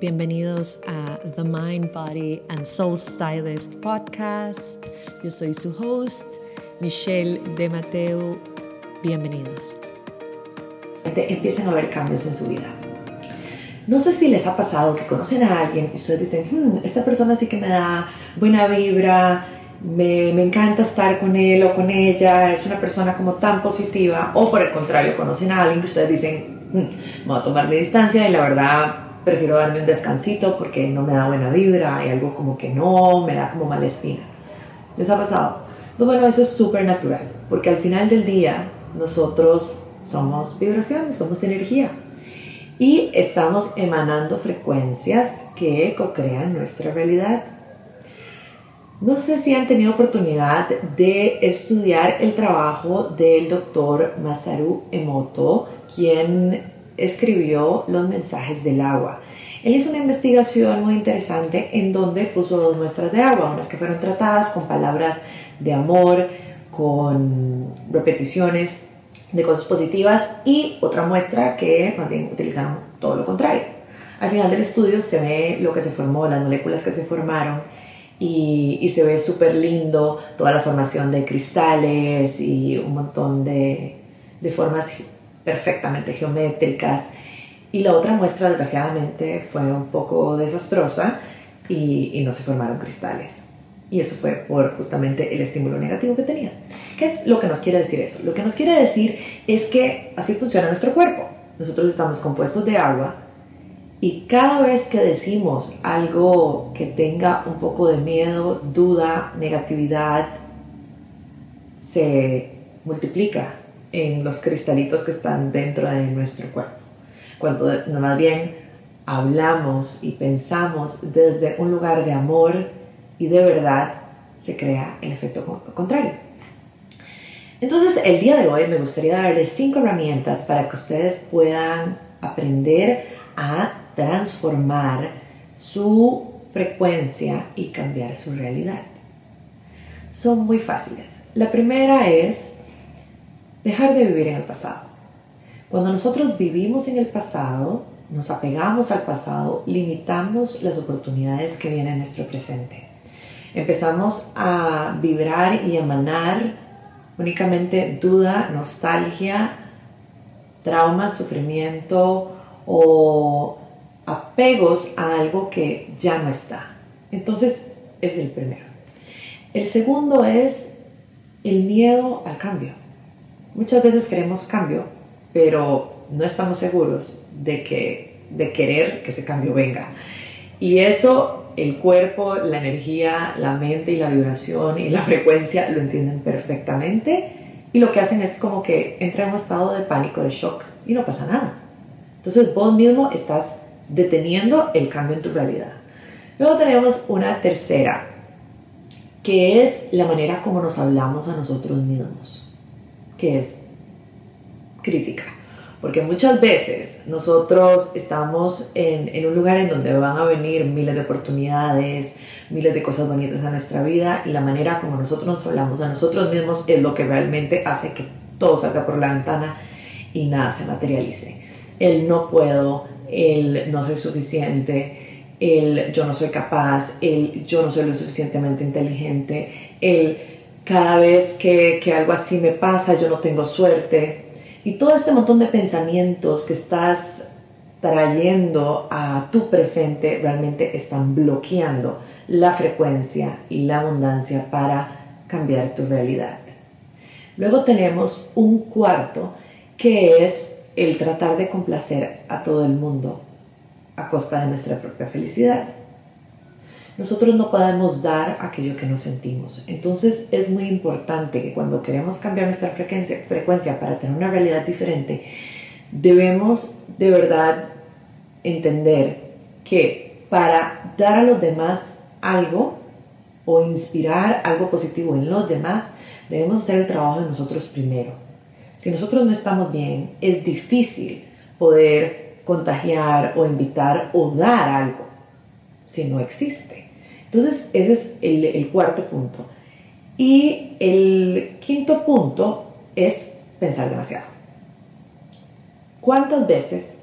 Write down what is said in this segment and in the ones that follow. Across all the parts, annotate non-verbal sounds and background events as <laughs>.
Bienvenidos a The Mind, Body and Soul Stylist podcast. Yo soy su host, Michelle de Mateo. Bienvenidos. Empiezan a haber cambios en su vida. No sé si les ha pasado que conocen a alguien y ustedes dicen, hmm, esta persona sí que me da buena vibra, me, me, encanta estar con él o con ella, es una persona como tan positiva, o por el contrario, conocen a alguien que ustedes dicen, hmm, voy a tomar mi distancia y la verdad prefiero darme un descansito porque no me da buena vibra, hay algo como que no, me da como mala espina. ¿Les ha pasado? Pues bueno, eso es súper natural, porque al final del día nosotros somos vibraciones, somos energía y estamos emanando frecuencias que co-crean nuestra realidad. No sé si han tenido oportunidad de estudiar el trabajo del doctor Masaru Emoto, quien escribió los mensajes del agua. Él hizo una investigación muy interesante en donde puso dos muestras de agua, unas que fueron tratadas con palabras de amor, con repeticiones de cosas positivas y otra muestra que más bien utilizaron todo lo contrario. Al final del estudio se ve lo que se formó, las moléculas que se formaron y, y se ve súper lindo toda la formación de cristales y un montón de, de formas perfectamente geométricas. Y la otra muestra, desgraciadamente, fue un poco desastrosa y, no se formaron cristales. Y eso fue por justamente el estímulo negativo que tenía. ¿Qué es lo que nos quiere decir eso? Lo que nos quiere decir es que así funciona nuestro cuerpo. Nosotros estamos compuestos de agua y cada vez que decimos algo que tenga un poco de miedo, duda, negatividad, se multiplica en los cristalitos que están dentro de nuestro cuerpo. Cuando más bien hablamos y pensamos desde un lugar de amor y de verdad, se crea el efecto contrario. Entonces, el día de hoy me gustaría darles cinco herramientas para que ustedes puedan aprender a transformar su frecuencia y cambiar su realidad. Son muy fáciles. La primera es dejar de vivir en el pasado. Cuando nosotros vivimos en el pasado, nos apegamos al pasado, limitamos las oportunidades que vienen en nuestro presente. Empezamos a vibrar y emanar únicamente duda, nostalgia, trauma, sufrimiento o apegos a algo que ya no está. Entonces, es el primero. El segundo es el miedo al cambio. Muchas veces queremos cambio, pero no estamos seguros de, que, de querer que ese cambio venga. Y eso el cuerpo, la energía, la mente y la vibración y la <laughs> frecuencia lo entienden perfectamente y lo que hacen es como que entra en un estado de pánico, de shock y no pasa nada. Entonces vos mismo estás deteniendo el cambio en tu realidad. Luego tenemos una tercera, que es la manera como nos hablamos a nosotros mismos que es crítica. Porque muchas veces nosotros estamos en, un lugar en donde van a venir miles de oportunidades, miles de cosas bonitas a nuestra vida y la manera como nosotros nos hablamos a nosotros mismos es lo que realmente hace que todo salga por la ventana y nada se materialice. El no puedo, el no soy suficiente, el yo no soy capaz, el yo no soy lo suficientemente inteligente, el cada vez que, algo así me pasa, yo no tengo suerte. Y todo este montón de pensamientos que estás trayendo a tu presente realmente están bloqueando la frecuencia y la abundancia para cambiar tu realidad. Luego tenemos un cuarto que es el tratar de complacer a todo el mundo a costa de nuestra propia felicidad nosotros no podemos dar aquello que no sentimos. Entonces es muy importante que cuando queremos cambiar nuestra frecuencia, frecuencia para tener una realidad diferente, debemos de verdad entender que para dar a los demás algo o inspirar algo positivo en los demás, debemos hacer el trabajo de nosotros primero. Si nosotros no estamos bien, es difícil poder contagiar o invitar o dar algo si no existe. Entonces, ese es el, cuarto punto. Y el quinto punto es pensar demasiado. ¿Cuántas veces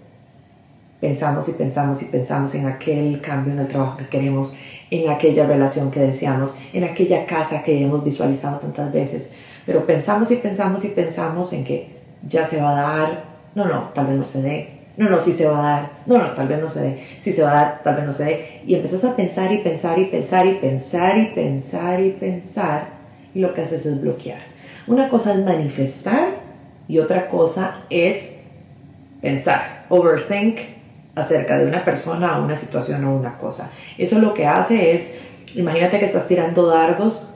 pensamos y pensamos y pensamos en aquel cambio en el trabajo que queremos, en aquella relación que deseamos, en aquella casa que hemos visualizado tantas veces. Pero pensamos y pensamos y pensamos en que ya se va a dar, no, no, tal vez no se dé, no, no, sí se va a dar, no, no, tal vez no se dé, sí se va a dar, tal vez no se dé. Y empezás a pensar y pensar y pensar y pensar y pensar y pensar y lo que haces es bloquear. Una cosa es manifestar y otra cosa es pensar, overthink acerca de una persona una situación o una cosa. Eso lo que hace es, imagínate que estás tirando dardos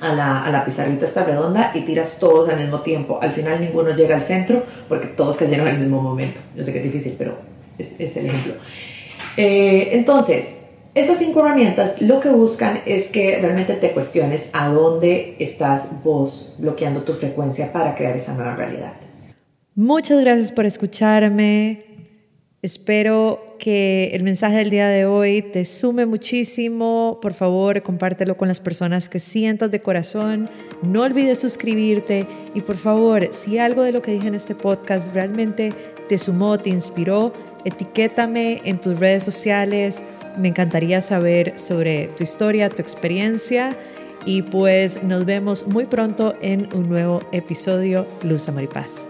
a la, a la pizarrita esta redonda y tiras todos al mismo tiempo. Al final ninguno llega al centro porque todos cayeron el mismo momento. Yo sé que es difícil, pero es, es el ejemplo. Eh, entonces, estas cinco herramientas lo que buscan es que realmente te cuestiones a dónde estás vos bloqueando tu frecuencia para crear esa nueva realidad. Muchas gracias por escucharme. Espero que el mensaje del día de hoy te sume muchísimo. Por favor, compártelo con las personas que sientas de corazón. No olvides suscribirte y por favor, si algo de lo que dije en este podcast realmente te sumó, te inspiró, etiquétame en tus redes sociales. Me encantaría saber sobre tu historia, tu experiencia y pues nos vemos muy pronto en un nuevo episodio Luz Amor y Paz.